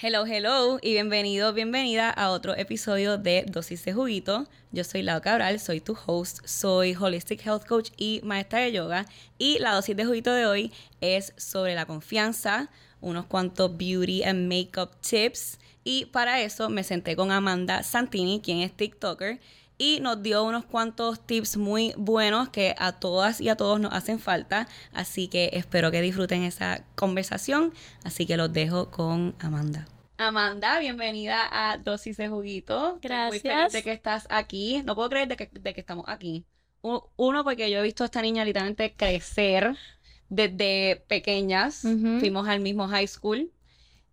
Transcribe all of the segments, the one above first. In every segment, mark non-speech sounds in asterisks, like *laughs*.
Hello, hello y bienvenido, bienvenida a otro episodio de Dosis de Juguito. Yo soy Lau Cabral, soy tu host, soy Holistic Health Coach y maestra de yoga. Y la dosis de juguito de hoy es sobre la confianza, unos cuantos beauty and makeup tips. Y para eso me senté con Amanda Santini, quien es TikToker, y nos dio unos cuantos tips muy buenos que a todas y a todos nos hacen falta. Así que espero que disfruten esa conversación. Así que los dejo con Amanda. Amanda, bienvenida a Dosis de Juguito. Gracias. Muy feliz de que estás aquí. No puedo creer de que, de que estamos aquí. Uno, porque yo he visto a esta niña literalmente crecer desde pequeñas. Ujú. Fuimos al mismo high school.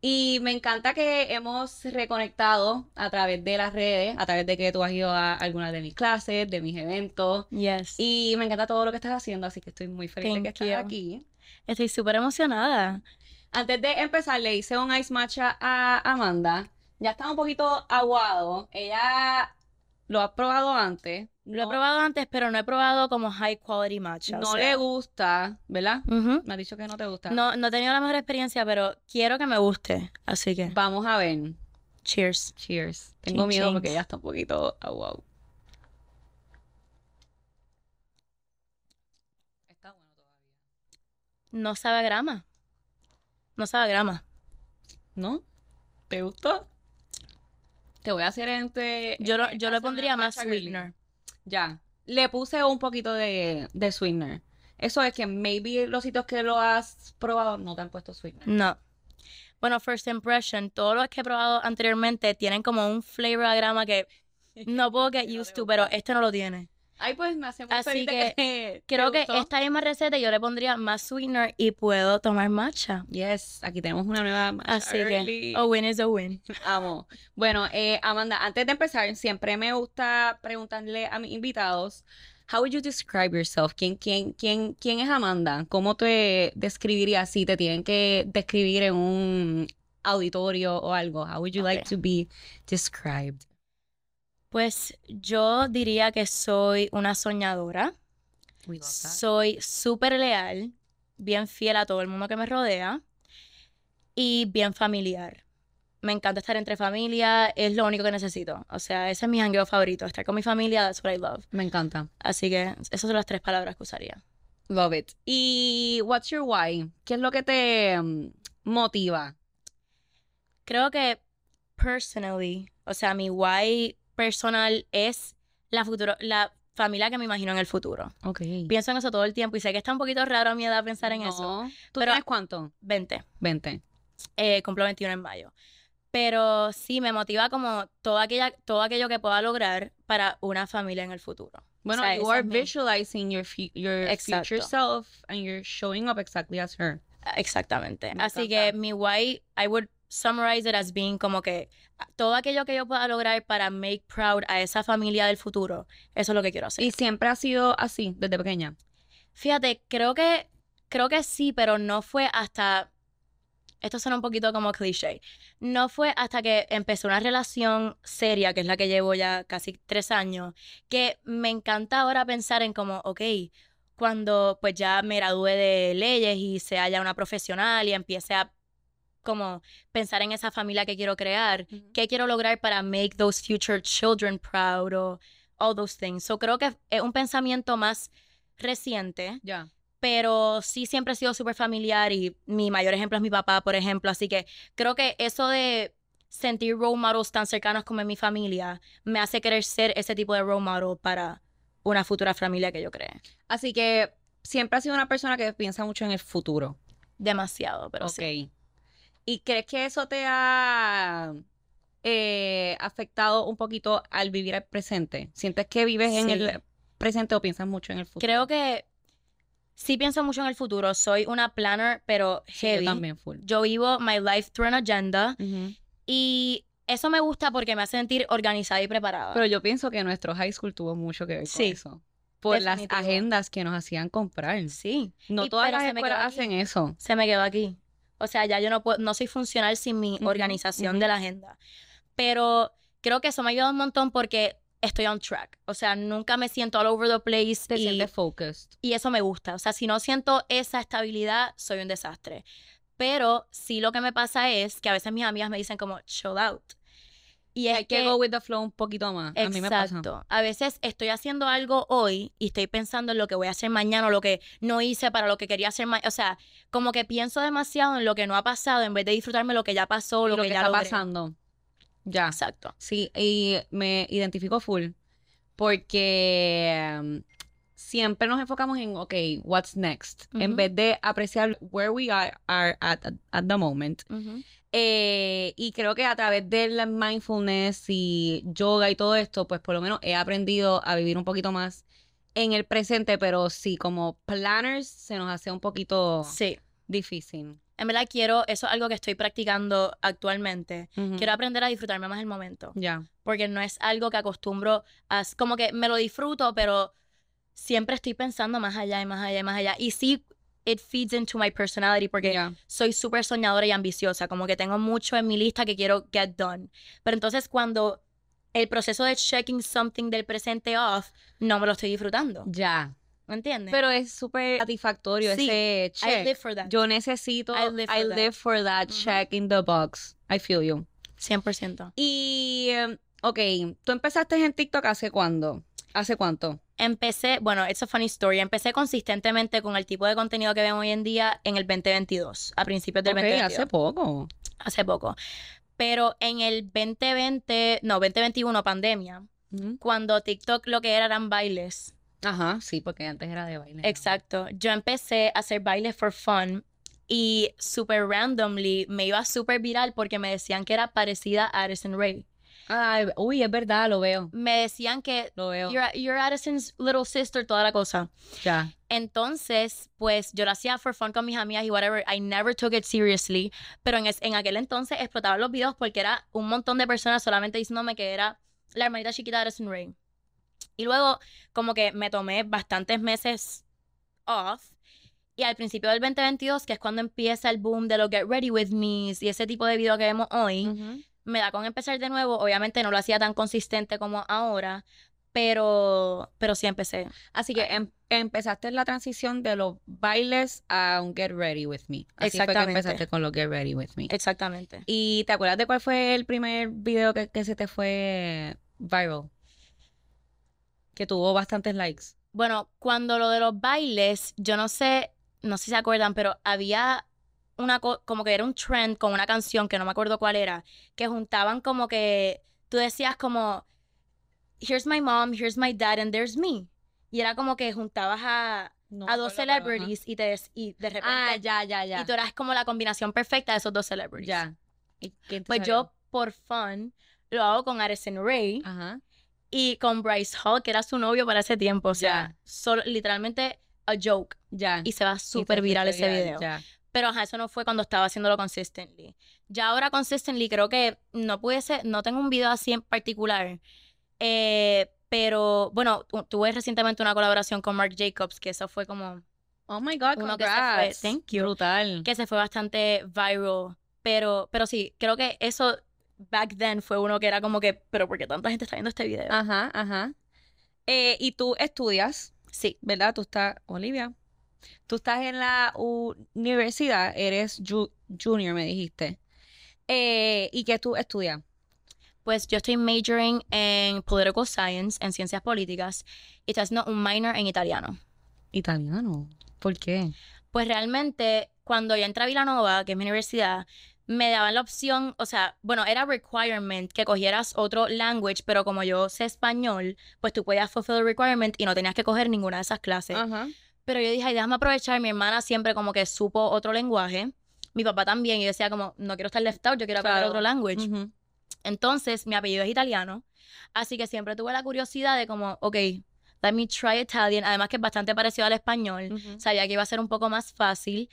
Y me encanta que hemos reconectado a través de las redes, a través de que tú has ido a algunas de mis clases, de mis eventos. Yes. Y me encanta todo lo que estás haciendo, así que estoy muy feliz de que estás you. aquí. Estoy súper emocionada. Antes de empezar, le hice un ice matcha a Amanda. Ya está un poquito aguado. Ella lo ha probado antes. Lo he probado antes, pero no he probado como high quality matcha. o No sea. le gusta, ¿verdad? Ujú. Me ha dicho que no te gusta. No, no he tenido la mejor experiencia, pero quiero que me guste. Así que, Vamos a ver. cheers. Cheers. Tengo miedo porque ya está un poquito aguado. Está bueno todavía. No sabe a grama. No sabe a grama. ¿No? ¿Te gustó? Te voy a hacer entre. Yo, lo- en yo le pondría más sweetener. Ya. Le puse un poquito de, de sweetener. Eso es que maybe los sitios que lo has probado no te han puesto sweetener. No. Bueno, first impression, todos los que he probado anteriormente tienen como un flavor a grama que *laughs* no puedo get used to, pero este no lo tiene. Ay, pues me hace muy Así que te Creo que gustó. esta misma receta yo le pondría más sweetener y puedo tomar matcha. Yes, aquí tenemos una nueva matcha Así early. que, a win is a win. *laughs* Amo. Bueno, eh, Amanda, antes de empezar, siempre me gusta preguntarle a mis invitados, how would you describe yourself? ¿Quién, quién, quién, quién es Amanda? ¿Cómo te describirías si te tienen que describir en un auditorio o algo? How would you like Ok. to be described? Pues yo diría que soy una soñadora. Soy súper leal, bien fiel a todo el mundo que me rodea y bien familiar. Me encanta estar entre familia, es lo único que necesito. O sea, ese es mi jangueo favorito, estar con mi familia, that's what I love. Me encanta. Así que esas son las tres palabras que usaría. Love it. ¿Y what's your why? ¿Qué es lo que te mm, motiva? Creo que personally, o sea, mi why personal es la futuro, la familia que me imagino en el futuro. Ok. Pienso en eso todo el tiempo y sé que está un poquito raro a mi edad pensar en eso. No. ¿Tú Pero- tienes cuánto? 20, 20. eh, cumplo 21 en mayo. Pero sí, me motiva como todo, aquella, todo aquello que pueda lograr para una familia en el futuro. Bueno, sea, you are visualizing your, your Exacto. future self and you're showing up exactly as her. Exactamente. Me Así encanta. que mi why, I would summarize it as being como que todo aquello que yo pueda lograr para make proud a esa familia del futuro, eso es lo que quiero hacer. Y siempre ha sido así, desde pequeña. Fíjate, creo que, creo que sí, pero no fue hasta, esto suena un poquito como cliché, no fue hasta que empecé una relación seria, que es la que llevo ya casi tres años, que me encanta ahora pensar en como, ok, cuando pues ya me gradúe de leyes y sea ya una profesional y empiece a como pensar en esa familia que quiero crear, qué quiero lograr para make those future children proud o all those things. So creo que es un pensamiento más reciente, Ya. pero sí siempre he sido súper familiar y mi mayor ejemplo es mi papá, por ejemplo. Así que creo que eso de sentir role models tan cercanos como en mi familia me hace querer ser ese tipo de role model para una futura familia que yo cree. Así que siempre has sido una persona que piensa mucho en el futuro. Demasiado, pero ok. sí. ¿Y crees que eso te ha eh, afectado un poquito al vivir el presente? ¿Sientes que vives en el presente o piensas mucho en el futuro? Creo que sí pienso mucho en el futuro. Soy una planner, pero Sí, yo heavy. también full. Yo vivo my life through an agenda y eso me gusta porque me hace sentir organizada y preparada. Pero yo pienso que nuestro high school tuvo mucho que ver con Sí. eso. Por las agendas que nos hacían comprar. sí. No Y- todas las escuelas hacen eso. se me quedó aquí. O sea, ya yo no puedo, no soy funcional sin mi Ujú, organización ujú. de la agenda. Pero creo que eso me ha ayudado un montón porque estoy on track. O sea, nunca me siento all over the place Te y, sientes focused. y eso me gusta. O sea, si no siento esa estabilidad, soy un desastre. Pero sí lo que me pasa es que a veces mis amigas me dicen como chill out. Y es Hay que go with the flow un poquito más. A mí me pasa. Exacto. A veces estoy haciendo algo hoy y estoy pensando en lo que voy a hacer mañana o lo que no hice para lo que quería hacer mañana. O sea, como que pienso demasiado en lo que no ha pasado en vez de disfrutarme lo que ya pasó, lo, lo que, que ya está logré. pasando. Ya. Exacto. Sí, y me identifico full porque siempre nos enfocamos en, ok, what's next, en vez de apreciar where we are, are at, at the moment. Eh, y creo que a través del mindfulness y yoga y todo esto, pues por lo menos he aprendido a vivir un poquito más en el presente, pero sí, como planners se nos hace un poquito Sí. difícil. En verdad quiero, eso es algo que estoy practicando actualmente. Quiero aprender a disfrutarme más el momento. Ya. Porque no es algo que acostumbro a... Como que me lo disfruto, pero siempre estoy pensando más allá y más allá y más allá. Y sí, it feeds into my personality porque Ya. soy súper soñadora y ambiciosa, como que tengo mucho en mi lista que quiero get done. Pero entonces cuando el proceso de checking something del presente off, no me lo estoy disfrutando. Ya. ¿Me entiendes? Pero es súper satisfactorio Sí, ese I check. live for that. Yo necesito, I live for I that. live for that Ujú. check in the box. I feel you. 100%. Y, em, ok, ¿tú empezaste en TikTok hace cuándo? ¿Hace cuánto? Empecé, bueno, it's a funny story. Empecé consistentemente con el tipo de contenido que vemos hoy en día en el 2022, a principios del Ok, 2022. hace poco. hace poco. Pero en el 2020, no, 2021, pandemia, cuando TikTok lo que era eran bailes. Ajá, sí, porque antes era de baile. Exacto. Yo empecé a hacer bailes for fun y super randomly me iba súper viral porque me decían que era parecida a Addison Rae. Ay, uy, es verdad, lo veo. Me decían que Lo veo. you're, you're Addison's little sister, toda la cosa. Ya. Entonces, pues yo lo hacía for fun con mis amigas y whatever. I never took it seriously. Pero en, es- en aquel entonces explotaban los videos porque era un montón de personas solamente diciéndome que era la hermanita chiquita de Addison Rae. Y luego, como que me tomé bastantes meses off. Y al principio del 2022, que es cuando empieza el boom de los Get Ready With Me y ese tipo de video que vemos hoy, Ujú. Me da con empezar de nuevo. Obviamente no lo hacía tan consistente como ahora, pero, pero sí empecé. Así que em- empezaste la transición de los bailes a un Get Ready With Me. Así fue que Exactamente. empezaste con los Get Ready With Me. Exactamente. ¿Y te acuerdas de cuál fue el primer video que, que se te fue viral? Que tuvo bastantes likes. Bueno, cuando lo de los bailes, yo no sé, no sé si se acuerdan, pero había una co- como que era un trend con una canción que no me acuerdo cuál era, que juntaban como que tú decías como here's my mom, here's my dad and there's me. Y era como que juntabas a, No a dos celebrities y te y de repente Ah, ya, ya, ya. y tú eras como la combinación perfecta de esos dos celebrities. Ya. ¿Y quién te Pues salió? yo por fun lo hago con Addison Rae Ajá. y con Bryce Hall, que era su novio para ese tiempo, o sea, Ya. solo literalmente a joke Ya. y se va súper viral ese video. Ya. Pero ajá, eso no fue cuando estaba haciéndolo consistently. Ya ahora consistently creo que no pudiese, no tengo un video así en particular. Eh, pero bueno, tu- tuve recientemente una colaboración con Marc Jacobs, que eso fue como Oh my God, Uno que se fue, thank you. Brutal. que se fue bastante viral. Pero, pero sí, creo que eso back then fue uno que era como que, pero ¿por qué tanta gente está viendo este video? Ajá, ajá. Eh, y tú estudias, Sí, ¿verdad? Tú estás, Olivia, tú estás en la universidad, eres ju- junior, me dijiste. Eh, ¿y qué tú estudias? pues yo estoy majoring en political science, en ciencias políticas, y estoy haciendo un minor en italiano. Italiano. ¿Por qué? Pues realmente, cuando yo entré a Villanova, que es mi universidad, me daban la opción, o sea, bueno, era requirement que cogieras otro language, pero como yo sé español, pues tú podías fulfill the requirement y no tenías que coger ninguna de esas clases. Ajá. Pero yo dije, ay, déjame aprovechar, mi hermana siempre como que supo otro lenguaje, mi papá también, y yo decía como, no quiero estar left out, yo quiero aprender Claro. otro language. Ujú. Entonces, mi apellido es italiano, así que siempre tuve la curiosidad de como, ok, let me try Italian, además que es bastante parecido al español, Ujú. sabía que iba a ser un poco más fácil,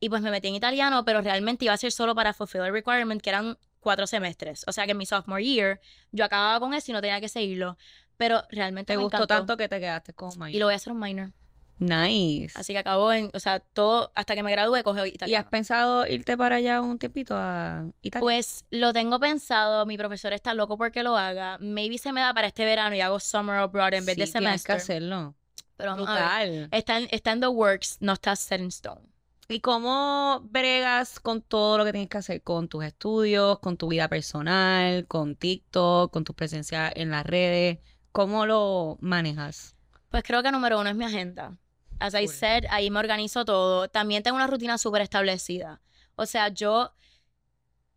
y pues me metí en italiano, pero realmente iba a ser solo para fulfill the requirement, que eran cuatro semestres, o sea que en mi sophomore year yo acababa con eso y no tenía que seguirlo, pero realmente Te me gustó encantó, tanto que te quedaste con y minor. lo voy a hacer un minor, Nice. así que acabó en, o sea, todo, hasta que me gradué, coge ¿Y has italiano. pensado irte para allá un tiempito a Italia? Pues lo tengo pensado, mi profesor está loco porque lo haga. Maybe se me da para este verano y hago summer abroad en vez de Sí, tienes que hacerlo. Pero vamos a ver. Brutal. Está en, está en the works, no está set in stone. ¿Y cómo bregas con todo lo que tienes que hacer con tus estudios, con tu vida personal, con TikTok, con tu presencia en las redes? ¿Cómo lo manejas? Pues creo que número uno es mi agenda. As I said, ahí me organizo todo. También tengo una rutina súper establecida. O sea, yo,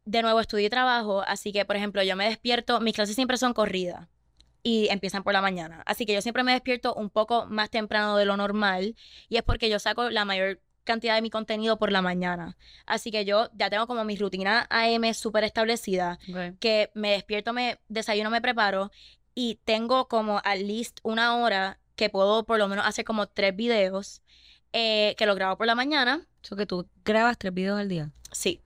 de nuevo, estudio y trabajo, así que, por ejemplo, yo me despierto, mis clases siempre son corridas y empiezan por la mañana. Así que yo siempre me despierto un poco más temprano de lo normal y es porque yo saco la mayor cantidad de mi contenido por la mañana. Así que yo ya tengo como mi rutina AM súper establecida que me despierto, me desayuno, me preparo y tengo como at least una hora que puedo por lo menos hacer como tres videos eh, que lo grabo por la mañana. Eso que tú grabas tres videos al día. Sí.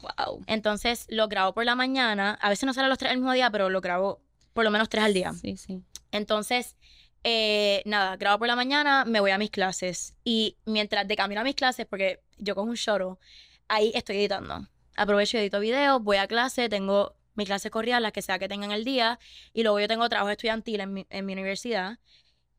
Wow. Entonces lo grabo por la mañana. A veces no salen los tres el mismo día, pero lo grabo por lo menos tres al día. Sí, sí. Entonces, eh, nada, grabo por la mañana, me voy a mis clases. Y mientras de camino a mis clases, porque yo cojo un shuttle, ahí estoy editando. Aprovecho y edito videos, voy a clase, tengo mis clases corridas, las que sea que tenga en el día, y luego yo tengo trabajo estudiantil en mi, en mi universidad.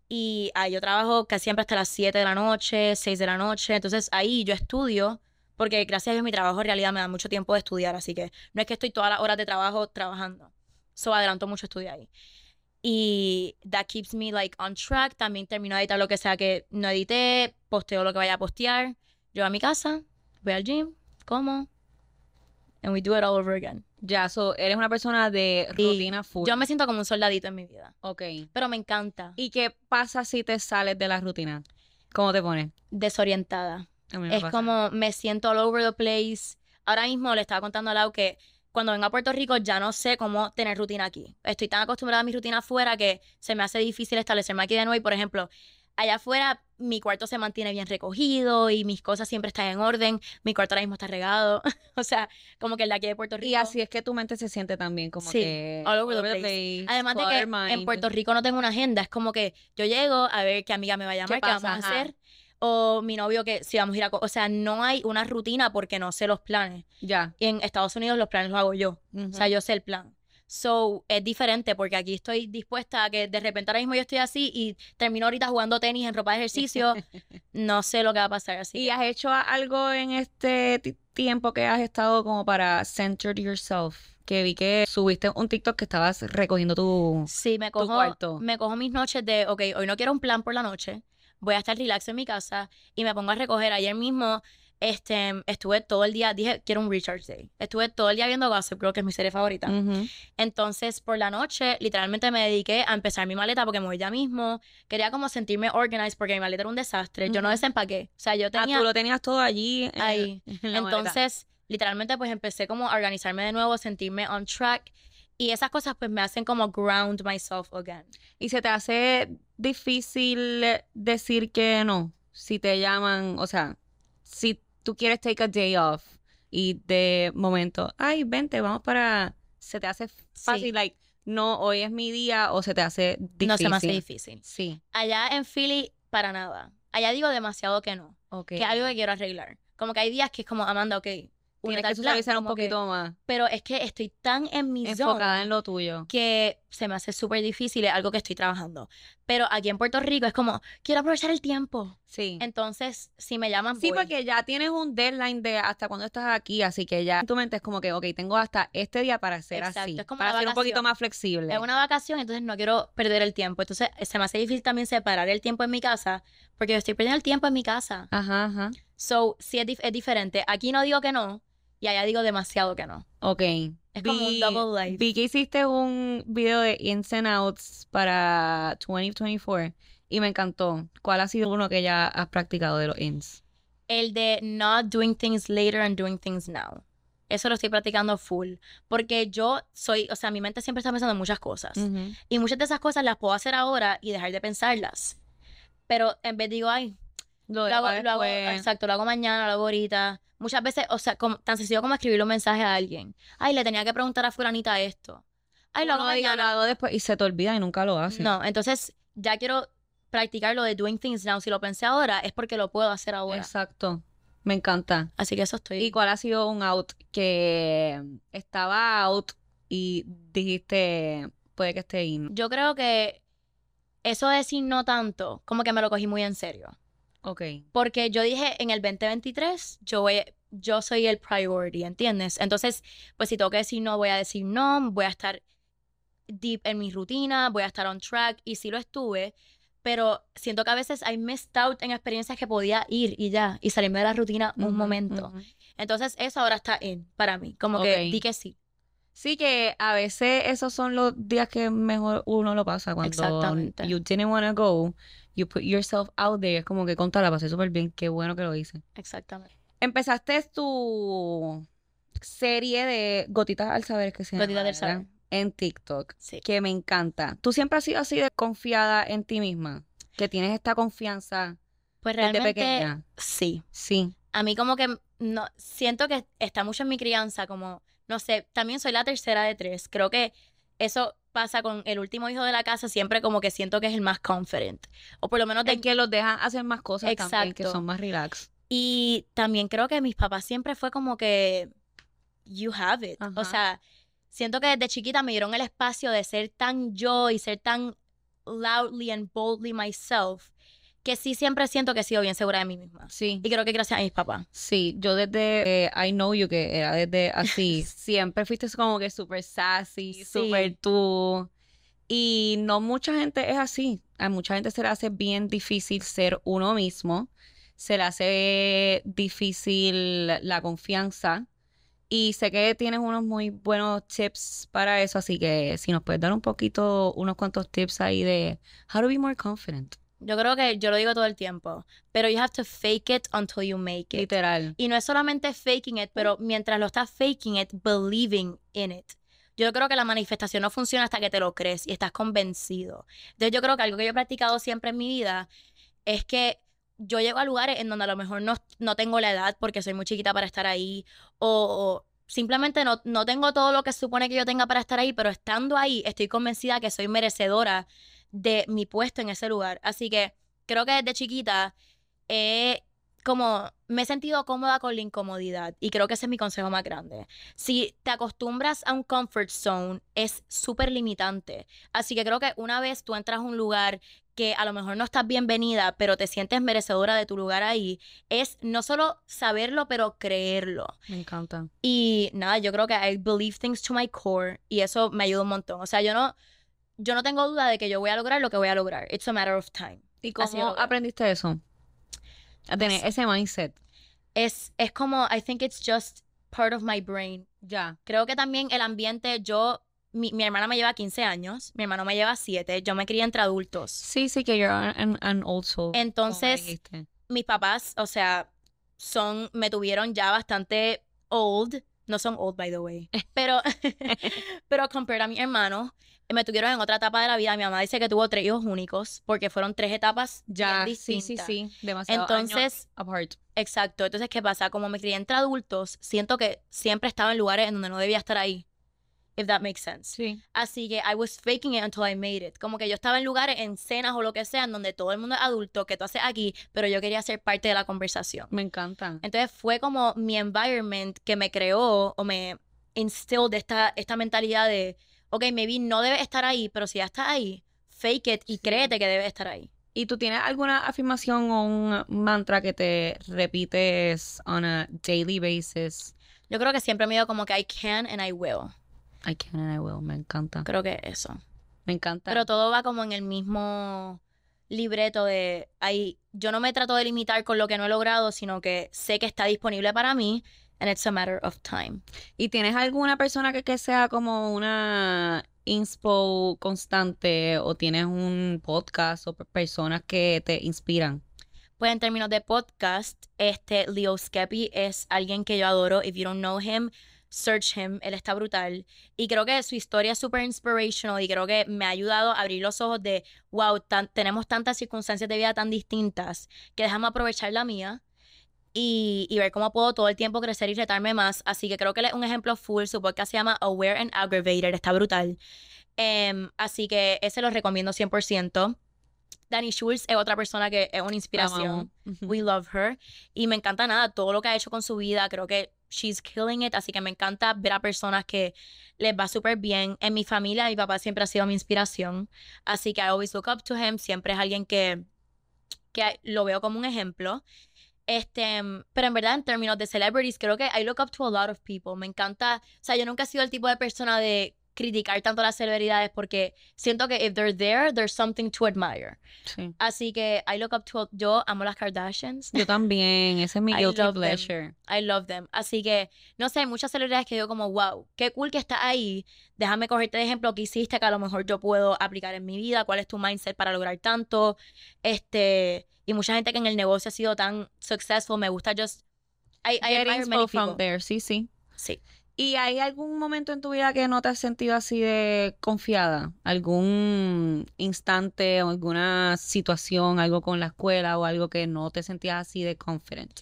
Y ahí yo trabajo casi siempre hasta las 7 de la noche, 6 de la noche. Entonces ahí yo estudio, porque gracias a Dios mi trabajo en realidad me da mucho tiempo de estudiar, así que no es que estoy todas las horas de trabajo trabajando. So adelanto mucho estudio ahí. Y that keeps me like on track. También termino de editar lo que sea que no edité, posteo lo que vaya a postear. Yo a mi casa, voy al gym, como, and we do it all over again. Ya, so, eres una persona de Sí. rutina full. Yo me siento como un soldadito en mi vida, Ok. pero me encanta. ¿Y qué pasa si te sales de la rutina? ¿Cómo te pones? Desorientada. Es pasa. como me siento all over the place. Ahora mismo le estaba contando a Lau que cuando vengo a Puerto Rico ya no sé cómo tener rutina aquí. Estoy tan acostumbrada a mi rutina afuera que se me hace difícil establecerme aquí de nuevo. Y por ejemplo, allá afuera mi cuarto se mantiene bien recogido y mis cosas siempre están en orden. Mi cuarto ahora mismo está regado. *laughs* o sea, como que el de aquí de Puerto Rico. Y así es que tu mente se siente también como Sí, que all over the place. Además de que en. Puerto Rico no tengo una agenda, es como que yo llego a ver qué amiga me va a llamar, qué, pasa? vamos a hacer, o mi novio que si vamos a ir a... O sea, no hay una rutina porque no sé los planes. Ya. Y en Estados Unidos los planes los hago yo, o sea, yo sé el plan. So, es diferente porque aquí estoy dispuesta a que de repente ahora mismo yo estoy así y termino ahorita jugando tenis en ropa de ejercicio, *laughs* no sé lo que va a pasar así. ¿Y has hecho algo en este ti- tiempo que has estado como para center yourself? Que vi que subiste un TikTok que estabas recogiendo tu... Sí, me tu cojo, cuarto. me cojo mis noches de, ok, hoy no quiero un plan por la noche, voy a estar relax en mi casa y me pongo a recoger. Ayer mismo este, estuve todo el día, dije, quiero un recharge day. Estuve todo el día viendo Gossip Girl, que es mi serie favorita. Ujú. Entonces, por la noche, literalmente me dediqué a empezar mi maleta porque me voy ya mismo. Quería como sentirme organized porque mi maleta era un desastre. Yo no desempaqué. O sea, yo Ah, tenía tú lo tenías todo allí. en el- ahí. en la maleta. Entonces, literalmente, pues empecé como a organizarme de nuevo, sentirme on track. Y esas cosas, pues me hacen como ground myself again. ¿Y se te hace difícil decir que no? Si te llaman, o sea, si tú quieres take a day off y de momento, ay, vente, vamos para... Se te hace fácil, Sí. like, no, hoy es mi día o se te hace difícil. No se me hace difícil. Sí, Allá en Philly, para nada. Allá digo demasiado que no. ok. Que es algo que quiero arreglar. Como que hay días que es como, Amanda, ok. Tienes que al plan", socializar un como que- poquito más, pero es que estoy tan en mi enfocada zona en lo tuyo. que se me hace súper difícil. Es algo que estoy trabajando. Pero aquí en Puerto Rico es como, quiero aprovechar el tiempo. Sí. Entonces, si me llaman, Sí, voy. porque ya tienes un deadline de hasta cuando estás aquí, así que ya en tu mente es como que, ok, tengo hasta este día para hacer Exacto, así, es como para ser un poquito más flexible. Es una vacación, entonces no quiero perder el tiempo. Entonces, se me hace difícil también separar el tiempo en mi casa, porque yo estoy perdiendo el tiempo en mi casa. Ajá, ajá. So, sí es, dif- es diferente. Aquí no digo que no, y allá digo demasiado que no. Ok. Es como un double life. Vi que hiciste un video de ins and outs para 2024 y me encantó. ¿Cuál ha sido uno que ya has practicado de los ins? El de not doing things later and doing things now. Eso lo estoy practicando full. Porque yo soy, o sea, mi mente siempre está pensando en muchas cosas. Y muchas de esas cosas las puedo hacer ahora y dejar de pensarlas. Pero en vez digo, ay, Lo, lo hago, lo hago- exacto, lo hago mañana, lo hago ahorita. Muchas veces, o sea, como- tan sencillo como escribirle un mensaje a alguien. Ay, le tenía que preguntar a fulanita esto. Ay, lo hago diga, mañana. lo hago después y se te olvida y nunca lo haces. No, entonces ya quiero practicar lo de doing things now. Si lo pensé ahora, es porque lo puedo hacer ahora. Exacto. Me encanta. Así que eso estoy. ¿Y cuál ha sido un out que estaba out y dijiste, puede que esté in? Yo creo que eso de decir no tanto, como que me lo cogí muy en serio. Ok. Porque yo dije, en el 2023, yo voy, yo soy el priority, ¿entiendes? Entonces, pues si tengo que decir no, voy a decir no, voy a estar deep en mi rutina, voy a estar on track, y sí lo estuve, pero siento que a veces I missed out en experiencias que podía ir y ya, y salirme de la rutina un momento. Entonces, eso ahora está en para mí, como que di que sí. Sí, que a veces esos son los días que mejor uno lo pasa cuando Exactamente. you didn't want to go, you put yourself out there, es como que contra la pasé súper bien, qué bueno que lo hice. Exactamente. Empezaste tu serie de gotitas al saber que se llama, Gotitas del saber. En TikTok, Sí. que me encanta. ¿Tú siempre has sido así de confiada en ti misma? Que tienes esta confianza Pues desde realmente, pequeña. sí. Sí. A mí como que no siento que está mucho en mi crianza, como, no sé, también soy la tercera de tres. Creo que eso pasa con el último hijo de la casa, siempre como que siento que es el más confident. O por lo menos de Es que los dejan hacer más cosas también, que Exacto. son más relax. Y también creo que mis papás siempre fue como que you have it. Ajá. O sea, siento que desde chiquita me dieron el espacio de ser tan yo y ser tan loudly and boldly myself, que sí siempre siento que he sido bien segura de mí misma. Sí. Y creo que gracias a mis papás. Sí, yo desde eh, I Know You, que era desde así, *laughs* siempre fuiste como que súper sassy, Sí. súper tú. Y no mucha gente es así. A mucha gente se le hace bien difícil ser uno mismo. Se le hace difícil la confianza. Y sé que tienes unos muy buenos tips para eso, así que si nos puedes dar un poquito, unos cuantos tips ahí de how to be more confident. Yo creo que yo lo digo todo el tiempo, pero you have to fake it until you make it. Literal. Y no es solamente faking it, pero mientras lo estás faking it, believing in it. Yo creo que la manifestación no funciona hasta que te lo crees y estás convencido. Entonces yo creo que algo que yo he practicado siempre en mi vida es que yo llego a lugares en donde a lo mejor no, no tengo la edad porque soy muy chiquita para estar ahí o, simplemente no, no tengo todo lo que supone que yo tenga para estar ahí, pero estando ahí estoy convencida que soy merecedora de mi puesto en ese lugar. Así que creo que desde chiquita he como me he sentido cómoda con la incomodidad y creo que ese es mi consejo más grande. Si te acostumbras a un comfort zone es súper limitante. Así que creo que una vez tú entras a un lugar que a lo mejor no estás bienvenida, pero te sientes merecedora de tu lugar ahí, es no solo saberlo, pero creerlo. Me encanta. Y nada, yo creo que I believe things to my core y eso me ayuda un montón. O sea, yo no, yo no tengo duda de que yo voy a lograr lo que voy a lograr. It's a matter of time. ¿Y cómo aprendiste eso? A tener ese mindset. Es, es como, I think it's just part of my brain. Ya. Creo que también el ambiente, yo, mi, mi hermana me lleva 15 años, mi hermano me lleva 7, yo me crié entre adultos. Sí, sí, que you're an, an old soul. Entonces, dijiste. mis papás, o sea, son, me tuvieron ya bastante old, no son old by the way, *laughs* pero, *laughs* pero compared a mi hermano, me tuvieron en otra etapa de la vida. Mi mamá dice que tuvo tres hijos únicos porque fueron tres etapas Ya, bien sí, sí, distintas. sí. Demasiado años Entonces, apart. exacto. Entonces, ¿qué pasa? Como me crié entre adultos, siento que siempre estaba en lugares en donde no debía estar ahí. If that makes sense. Sí. Así que I was faking it until I made it. Como que yo estaba en lugares, en cenas o lo que sea, en donde todo el mundo es adulto, que tú haces aquí, pero yo quería ser parte de la conversación. Me encanta. Entonces fue como mi environment que me creó o me instilled esta, esta mentalidad de, ok, maybe no debes estar ahí, pero si ya estás ahí, fake it y créete que debes estar ahí. ¿Y tú tienes alguna afirmación o un mantra que te repites on a daily basis? Yo creo que siempre me digo como que I can and I will. I can and I will. Me encanta. Creo que eso. Me encanta. Pero todo va como en el mismo libreto de ahí. Yo no me trato de limitar con lo que no he logrado, sino que sé que está disponible para mí and it's a matter of time. ¿Y tienes alguna persona que, que sea como una inspo constante o tienes un podcast o pe- personas que te inspiran? Pues en términos de podcast, este Leo Skepi es alguien que yo adoro. If you don't know him, search him. Él está brutal. Y creo que su historia es súper inspirational y creo que me ha ayudado a abrir los ojos de, wow, tan- tenemos tantas circunstancias de vida tan distintas que déjame aprovechar la mía y, y ver cómo puedo todo el tiempo crecer y retarme más. Así que creo que él es un ejemplo full. Su podcast se llama Aware and Aggravated. Está brutal. Em, así que ese lo recomiendo 100%. Danny Schultz es otra persona que es una inspiración. Ujú. We love her. Y me encanta nada, todo lo que ha hecho con su vida. Creo que she's killing it. Así que me encanta ver a personas que les va súper bien. En mi familia, mi papá siempre ha sido mi inspiración. Así que I always look up to him. Siempre es alguien que, que lo veo como un ejemplo. Este, pero en verdad, en términos de celebrities, creo que I look up to a lot of people. Me encanta, o sea, yo nunca he sido el tipo de persona de criticar tanto las celebridades porque siento que if they're there, there's something to admire. Sí. Así que I look up to, yo amo las Kardashians. Yo también, ese es mi *laughs* I guilty love them. pleasure. I love them. Así que, no sé, hay muchas celebridades que digo como, wow, qué cool que estás ahí. Déjame cogerte de ejemplo que hiciste que a lo mejor yo puedo aplicar en mi vida. ¿Cuál es tu mindset para lograr tanto? Este, y mucha gente que en el negocio ha sido tan successful. Me gusta just, I, I admire many from people. there, sí, sí. Sí. ¿Y hay algún momento en tu vida que no te has sentido así de confiada? ¿Algún instante o alguna situación, algo con la escuela o algo que no te sentías así de confident?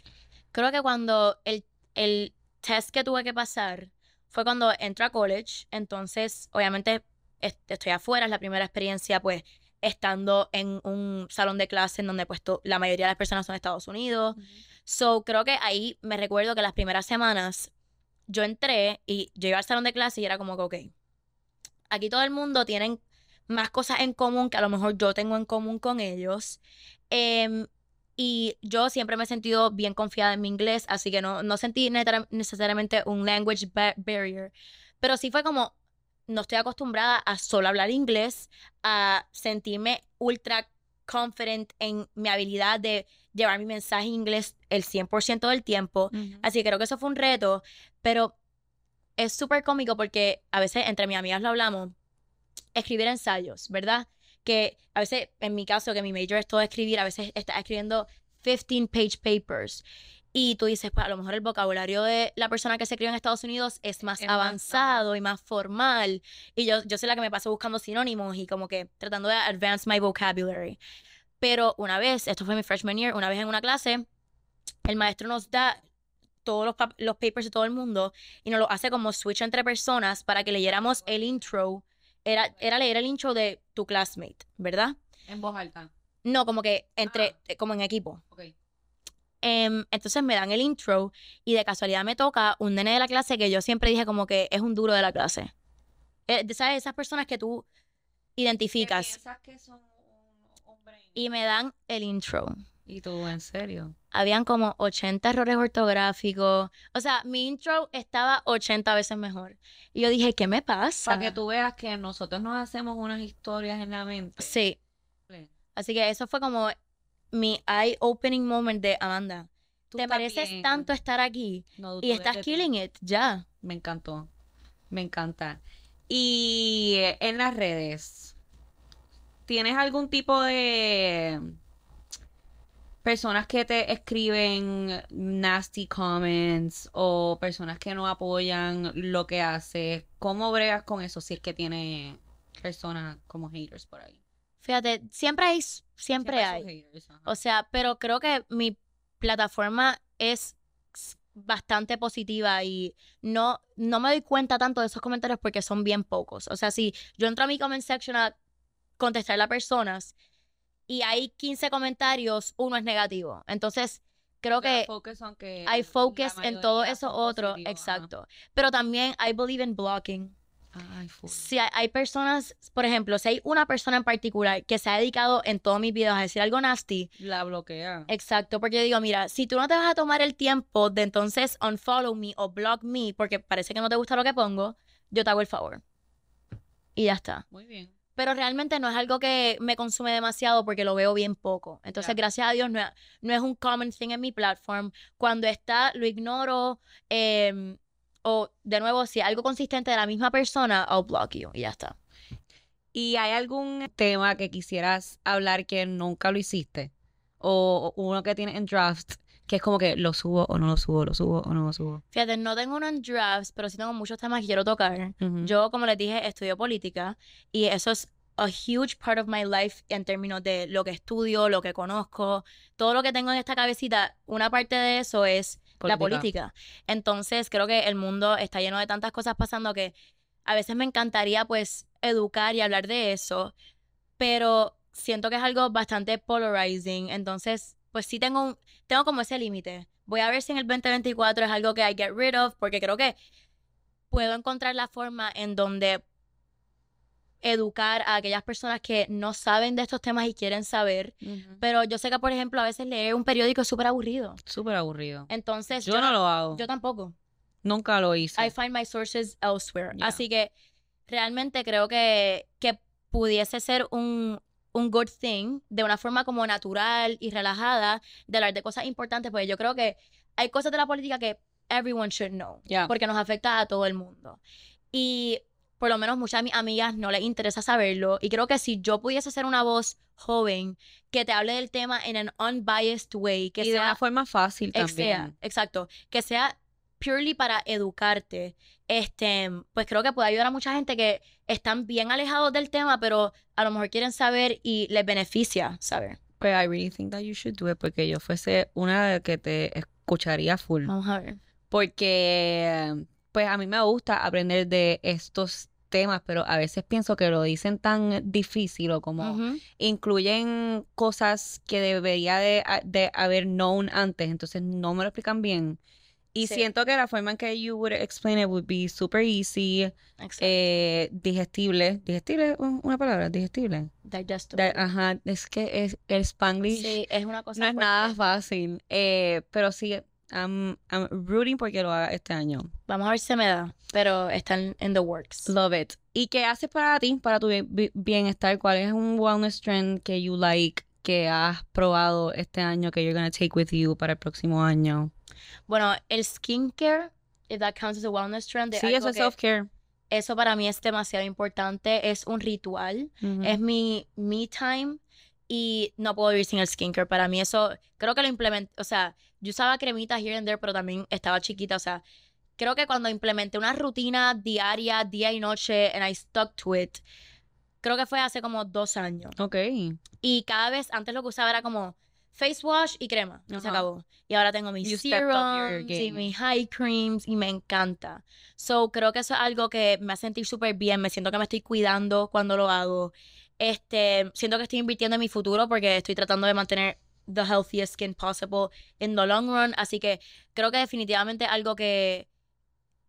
Creo que cuando el, el test que tuve que pasar fue cuando entré a college, entonces obviamente est- estoy afuera, es la primera experiencia pues estando en un salón de clase en donde pues la mayoría de las personas son de Estados Unidos. So creo que ahí me recuerdo que las primeras semanas yo entré y yo iba al salón de clase y era como que, ok, aquí todo el mundo tienen más cosas en común que a lo mejor yo tengo en común con ellos. Em, y yo siempre me he sentido bien confiada en mi inglés, así que no, no sentí necesariamente un language ba- barrier. Pero sí fue como, no estoy acostumbrada a solo hablar inglés, a sentirme ultra confident en mi habilidad de llevar mi mensaje en inglés el 100% del tiempo. Así que creo que eso fue un reto, pero es súper cómico porque a veces entre mis amigas lo hablamos, escribir ensayos, ¿verdad? Que a veces, en mi caso, que mi major es todo escribir, a veces estás escribiendo 15 page papers. Y tú dices, pues a lo mejor el vocabulario de la persona que se crió en Estados Unidos es más Es más, avanzado y más formal. Y yo, yo soy la que me paso buscando sinónimos y como que tratando de advance my vocabulary. Pero una vez, esto fue mi freshman year, una vez en una clase, el maestro nos da todos los, los papers de todo el mundo y nos lo hace como switch entre personas para que leyéramos el intro. Era, era leer el intro de tu classmate, ¿verdad? En voz alta. No, como que entre, Ah. eh, como en equipo. Ok. Em, entonces me dan el intro y de casualidad me toca un nene de la clase que yo siempre dije como que es un duro de la clase. Eh, de- ¿Sabes? Esas personas que tú identificas piensas que son un, un brain. y me dan el intro. ¿Y tú, en serio? Habían como 80 errores ortográficos. O sea, mi intro estaba 80 veces mejor. Y yo dije, ¿qué me pasa? Para que tú veas que nosotros nos hacemos unas historias en la mente. Sí. Así que eso fue como mi eye-opening moment de Amanda. Tú Te mereces tanto estar aquí No y estás killing it, ya. Me encantó. Me encanta. Y en las redes, ¿tienes algún tipo de personas que te escriben nasty comments o personas que no apoyan lo que haces? ¿Cómo bregas con eso si es que tiene personas como haters por ahí? Fíjate, siempre hay, siempre, hay. haters. O sea, pero creo que mi plataforma es bastante positiva y no, no me doy cuenta tanto de esos comentarios porque son bien pocos. O sea, si yo entro a mi comment section a contestarle a personas y hay 15 comentarios, uno es negativo. Entonces, creo que focus on que hay focus en todo eso otro. ajá. Exacto. Pero también I believe in blocking. Ay. Si hay, hay personas, por ejemplo, si hay una persona en particular que se ha dedicado en todos mis videos a decir algo nasty, La bloquea. Exacto, porque yo digo, mira, si tú no te vas a tomar el tiempo de entonces unfollow me o block me porque parece que no te gusta lo que pongo, yo te hago el favor. Y ya está. Muy bien. Pero realmente no es algo que me consume demasiado porque lo veo bien poco. Entonces, gracias a Dios, no es, no es un common thing en mi platform. Cuando está, lo ignoro. em, o, de nuevo, si algo consistente de la misma persona, I'll block you. Y ya está. ¿Y hay algún tema que quisieras hablar que nunca lo hiciste? O uno que tienes en draft, que es como que lo subo o no lo subo, lo subo o no lo subo. Fíjate, no tengo uno en drafts, pero sí tengo muchos temas que quiero tocar. Ujú. Yo, como les dije, estudio política y eso es a huge part of my life en términos de lo que estudio, lo que conozco, todo lo que tengo en esta cabecita, una parte de eso es la política. Entonces, creo que el mundo está lleno de tantas cosas pasando que a veces me encantaría pues educar y hablar de eso, pero siento que es algo bastante polarizing, entonces, pues sí tengo un, tengo como ese límite. Voy a ver si en el 2024 es algo que I get rid of porque creo que puedo encontrar la forma en donde educar a aquellas personas que no saben de estos temas y quieren saber. Pero yo sé que, por ejemplo, a veces leer un periódico es súper aburrido. Súper aburrido. Entonces, Yo no lo hago. Yo tampoco. Nunca lo hice. I find my sources elsewhere. Así que realmente creo que, que pudiese ser un, un good thing de una forma como natural y relajada de hablar de cosas importantes, porque yo creo que hay cosas de la política que everyone should know, Ya. porque nos afecta a todo el mundo. Y por lo menos muchas de mis amigas no les interesa saberlo, y creo que si yo pudiese ser una voz joven que te hable del tema en an unbiased way, que y de sea una forma fácil también. sea, exacto. Que sea purely para educarte. Este, pues creo que puede ayudar a mucha gente que están bien alejados del tema, pero a lo mejor quieren saber y les beneficia saber. Pues I really think that you should do it porque yo fuese una que te escucharía full. Vamos a ver. Porque, pues a mí me gusta aprender de estos temas, pero a veces pienso que lo dicen tan difícil o como Ujú. incluyen cosas que debería de, de haber known antes, entonces no me lo explican bien. Y Sí. siento que la forma en que you would explain it would be super easy, eh, digestible. ¿Digestible es un- una palabra? ¿Digestible? Digestible. Da- ajá, es que es, el Spanglish Sí, es una cosa no es fuerte. nada fácil. Eh, pero sí, I'm, I'm rooting porque lo haga este año. Vamos a ver si se me da, pero están in the works. Love it. ¿Y qué haces para ti, para tu bien- bi- bienestar? ¿Cuál es un wellness trend que you like, que has probado este año, que you're gonna take with you para el próximo año? Bueno, el skincare, if that counts as a wellness trend, Sí, eso es self-care. eso para mí es demasiado importante, es un ritual. Es mi me time y no puedo vivir sin el skincare. Para mí eso, creo que lo implementé, o sea, yo usaba cremitas here and there, pero también estaba chiquita, o sea, creo que cuando implementé una rutina diaria, día y noche, and I stuck to it, creo que fue hace como dos años. Ok. Y cada vez, antes lo que usaba era como face wash y crema, y se Ajá. acabó. Y ahora tengo mis You serums y mis high creams y me encanta. So, creo que eso es algo que me hace sentir súper bien, me siento que me estoy cuidando cuando lo hago. Este, siento que estoy invirtiendo en mi futuro porque estoy tratando de mantener the healthiest skin possible in the long run, así que creo que definitivamente algo que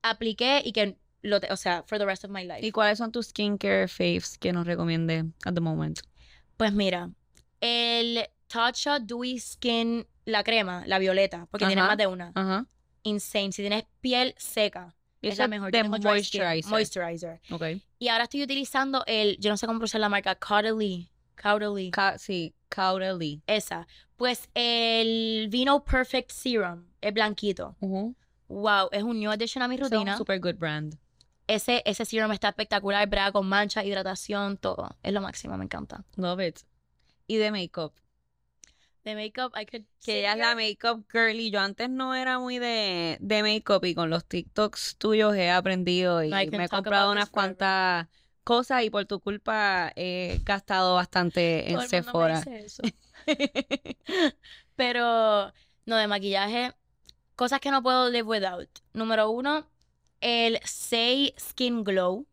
apliqué y que lo, o sea, for the rest of my life. ¿Y cuáles son tus skincare faves que nos recomiende at the moment? Pues mira, el Tatcha Dewy Skin, la crema, la violeta, porque tiene más de una. Ajá. Insane. Si tienes piel seca, es eso la es mejor. de skin, moisturizer. Moisturizer. Ok. Y ahora estoy utilizando el, yo no sé cómo pronunciar la marca, Caudalie. Caudalie. Ca- sí, Caudalie. esa. Pues el Vino Perfect Serum, el blanquito. Wow, es un new addition a mi es rutina. un super good brand. Ese, ese serum está espectacular, brega con mancha, hidratación, todo. Es lo máximo, me encanta. Love it. Y de makeup. De makeup, I could Que ella es la makeup girly. Yo antes no era muy de, de makeup y con los TikToks tuyos he aprendido y me he comprado unas cuantas cosas y por tu culpa he gastado bastante en Sephora. eso. *laughs* Pero, no, de maquillaje, cosas que no puedo live without. Número uno, el Say Skin Glow.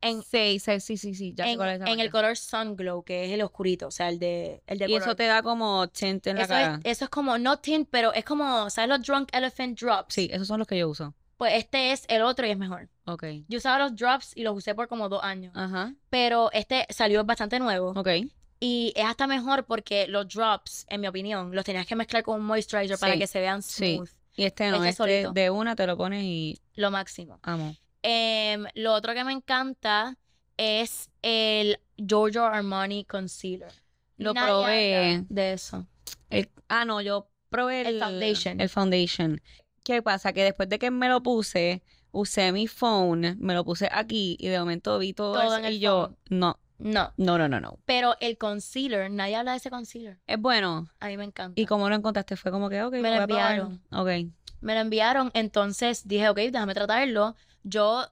En, Sí, sí, sí, sí, sí, ya en, en el color Sun Glow, que es el oscurito, o sea, el de, el de Y eso te da como tint en la eso, es, cara. eso es como, no tint, pero es como, ¿sabes los Drunk Elephant Drops? Sí, esos son los que yo uso. Pues este es el otro y es mejor. Ok. Yo usaba los drops y los usé por como dos años. Ajá. Pero este salió bastante nuevo. Ok. Y es hasta mejor porque los drops, en mi opinión, los tenías que mezclar con un moisturizer para Sí, que se vean sí. smooth. Y este no, Este este de una te lo pones y Lo máximo. amo. Em, lo otro que me encanta es el Giorgio Armani Concealer. Lo Nadie probé. de eso. El- ah, no, yo probé el, El foundation. El foundation. ¿Qué pasa? Que después de que me lo puse, usé mi phone, me lo puse aquí y de momento vi todo, Todo eso en el y yo, no, No. no, no, no, no. Pero el concealer, nadie habla de ese concealer. Es bueno. A mí me encanta. ¿Y cómo lo encontraste? Fue como que, ok, Me lo enviaron. Ok. Me lo enviaron, entonces dije, ok, déjame tratarlo. Yo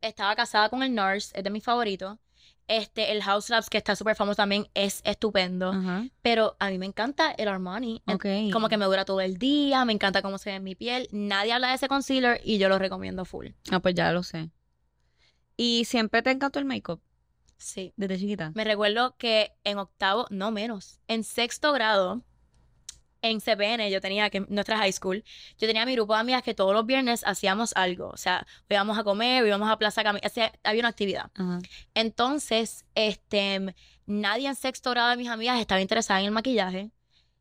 estaba casada con el NARS, es de mis favoritos. Este, el House Labs, que está súper famoso también, es estupendo. Pero a mí me encanta el Armani. Como que me dura todo el día, me encanta cómo se ve en mi piel. Nadie habla de ese concealer y yo lo recomiendo full. Ah, pues ya lo sé. ¿Y siempre te encantó el make-up? Sí. Desde chiquita. Me recuerdo que en octavo, no menos, en sexto grado, en CPN, yo tenía que, nuestra high school, yo tenía mi grupo de amigas que todos los viernes hacíamos algo. O sea, íbamos a comer, íbamos a Plaza Cami, o sea, había una actividad. Ajá. Entonces, este, nadie en sexto grado de mis amigas estaba interesada en el maquillaje.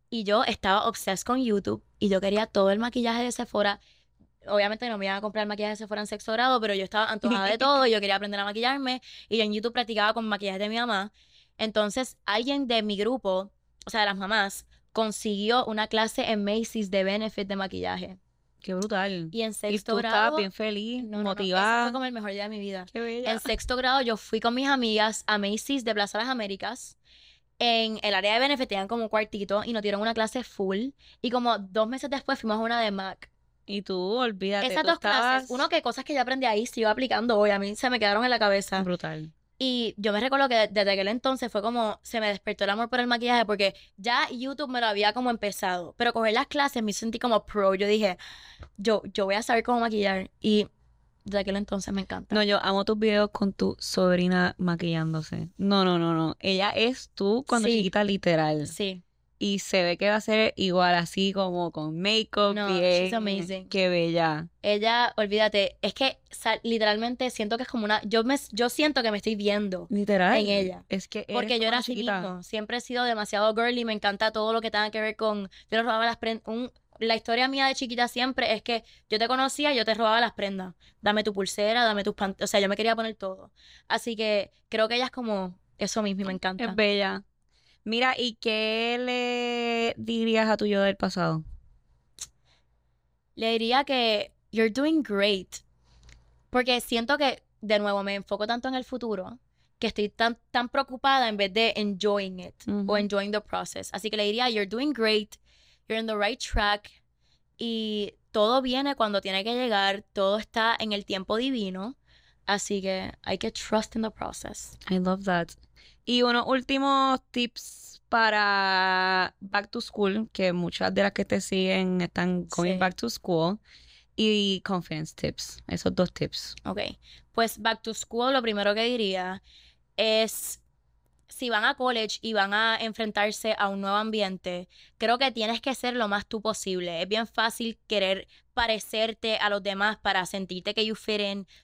Y yo estaba obsessed con YouTube y yo quería todo el maquillaje de Sephora. Obviamente no me iban a comprar el maquillaje de Sephora en sexto grado, pero yo estaba antojada de todo y yo quería aprender a maquillarme. Y yo en YouTube practicaba con maquillaje de mi mamá. Entonces, alguien de mi grupo, o sea, de las mamás, consiguió una clase en Macy's de benefit de maquillaje. Qué brutal. Y en Y sexto tú grado. estabas bien feliz, No, no, no, ese motivada. fue como el mejor día de mi vida. Qué bella. En sexto grado yo fui con mis amigas a Macy's de Plaza Las Américas. En el área de benefit tenían como un cuartito y nos dieron una clase full. Y como dos meses después fuimos a una de Mac. Y tú, olvídate, Esas tú dos clases, uno que cosas que yo aprendí ahí sigo aplicando hoy, a mí se me quedaron en la cabeza. brutal. Y yo me recuerdo que desde aquel entonces fue como se me despertó el amor por el maquillaje porque ya YouTube me lo había como empezado, pero coger las clases me sentí como pro. Yo dije, yo, yo voy a saber cómo maquillar y desde aquel entonces me encanta. No, yo amo tus videos con tu sobrina maquillándose. No, no, no, no. Ella es tú cuando Sí. chiquita, literal. Sí, Y se ve que va a ser igual, así como con make-up, No, bien. she's amazing. Qué bella. ella, olvídate, es que sa- literalmente siento que es como una, yo me, yo siento que me estoy viendo. Literal. En ella. Es que eres Porque yo era así mismo. Siempre he sido demasiado girly. Me encanta todo lo que tenga que ver con. Yo le robaba las prendas. La historia mía de chiquita siempre es que yo te conocía yo te robaba las prendas. Dame tu pulsera, dame tus pantalones. O sea, yo me quería poner todo. Así que creo que ella es como eso mismo y me encanta. Es bella. Mira, ¿y qué le dirías a tu yo del pasado? Le diría que you're doing great. Porque siento que, de nuevo, me enfoco tanto en el futuro que estoy tan, tan preocupada en vez de enjoying it Ujú. o enjoying the process. Así que le diría, you're doing great, you're in the right track y todo viene cuando tiene que llegar, todo está en el tiempo divino. Así que hay que trust in the process. I love that. Y unos últimos tips para Back to School, que muchas de las que te siguen están going Sí. back to school. Y confidence tips, esos dos tips. Ok, pues back to school, lo primero que diría es, si van a college y van a enfrentarse a un nuevo ambiente, creo que tienes que ser lo más tú posible. Es bien fácil querer parecerte a los demás para sentirte que you fit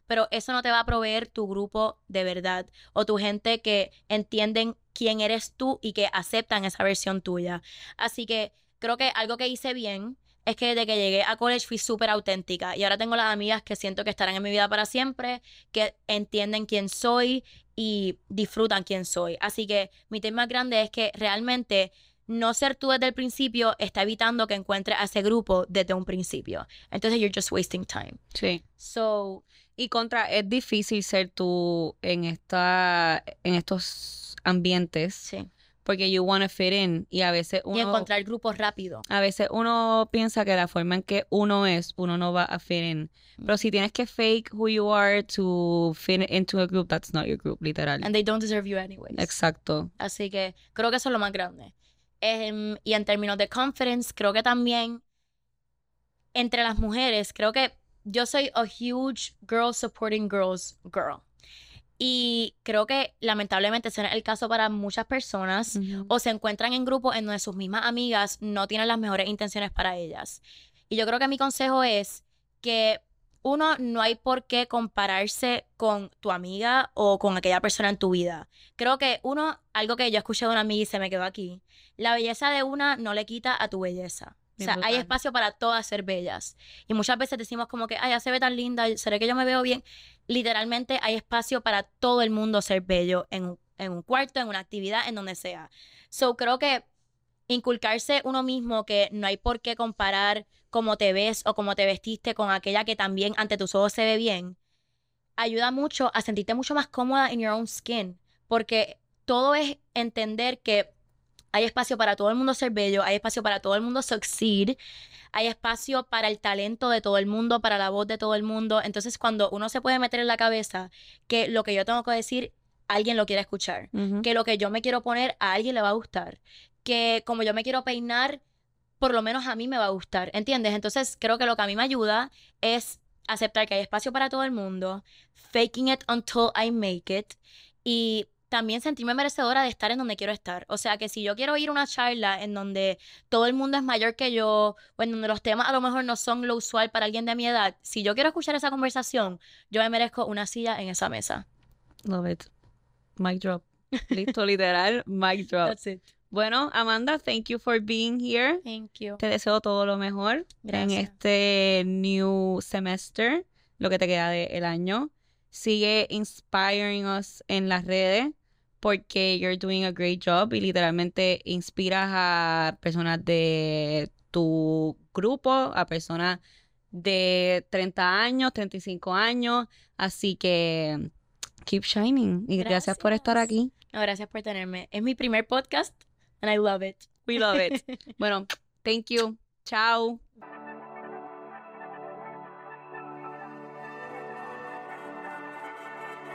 pero eso no te va a proveer tu grupo de verdad o tu gente que entienden quién eres tú y que aceptan esa versión tuya. Así que creo que algo que hice bien es que desde que llegué a college fui súper auténtica y ahora tengo las amigas que siento que estarán en mi vida para siempre, que entienden quién soy y disfrutan quién soy. Así que mi tema grande es que realmente no ser tú desde el principio está evitando que encuentres a ese grupo desde un principio. Entonces you're just wasting time. Sí. So, Y contra, es difícil ser tú en esta, en estos ambientes, sí. porque you want to fit in, y a veces Y uno, encontrar grupos rápido. a veces uno piensa que la forma en que uno es, uno no va a fit in. Pero si tienes que fake who you are to fit into a group, that's not your group, literal. And they don't deserve you anyways. Exacto. Así que creo que eso es lo más grande. Em, y en términos de confidence, creo que también entre las mujeres, creo que yo soy a huge girl supporting girls girl. Y creo que lamentablemente ese es el caso para muchas personas o se encuentran en grupos en donde sus mismas amigas no tienen las mejores intenciones para ellas. Y yo creo que mi consejo es que uno, no hay por qué compararse con tu amiga o con aquella persona en tu vida. Creo que uno, algo que yo escuché de una amiga y se me quedó aquí, la belleza de una no le quita a tu belleza. O sea, hay espacio para todas ser bellas. Y muchas veces decimos como que, ay, ya se ve tan linda, ¿será que yo me veo bien? Literalmente hay espacio para todo el mundo ser bello en un, en un cuarto, en una actividad, en donde sea. So, creo que inculcarse uno mismo que no hay por qué comparar cómo te ves o cómo te vestiste con aquella que también ante tus ojos se ve bien, ayuda mucho a sentirte mucho más cómoda en your own skin. Porque todo es entender que hay espacio para todo el mundo ser bello, hay espacio para todo el mundo succeed, hay espacio para el talento de todo el mundo, para la voz de todo el mundo. Entonces, cuando uno se puede meter en la cabeza que lo que yo tengo que decir, alguien lo quiere escuchar que lo que yo me quiero poner a alguien le va a gustar, que como yo me quiero peinar, por lo menos a mí me va a gustar, ¿entiendes? Entonces creo que lo que a mí me ayuda es aceptar que hay espacio para todo el mundo, faking it until I make it y también sentirme merecedora de estar en donde quiero estar. O sea, que si yo quiero ir a una charla en donde todo el mundo es mayor que yo, o en donde los temas a lo mejor no son lo usual para alguien de mi edad, si yo quiero escuchar esa conversación, yo me merezco una silla en esa mesa. Love it. Mic drop. Listo, literal, mic drop. That's it. Bueno, Amanda, thank you for being here. Thank you. Te deseo todo lo mejor en Gracias. este new semester, lo que te queda del año. Sigue inspiring us en las redes porque you're doing a great job y literalmente inspiras a personas de tu grupo, a personas de 30 años, 35 años. Así que keep shining y gracias por estar Gracias. aquí. No, gracias por tenerme. Es mi primer podcast and I love it. We love it. *laughs* Bueno, thank you. Chao.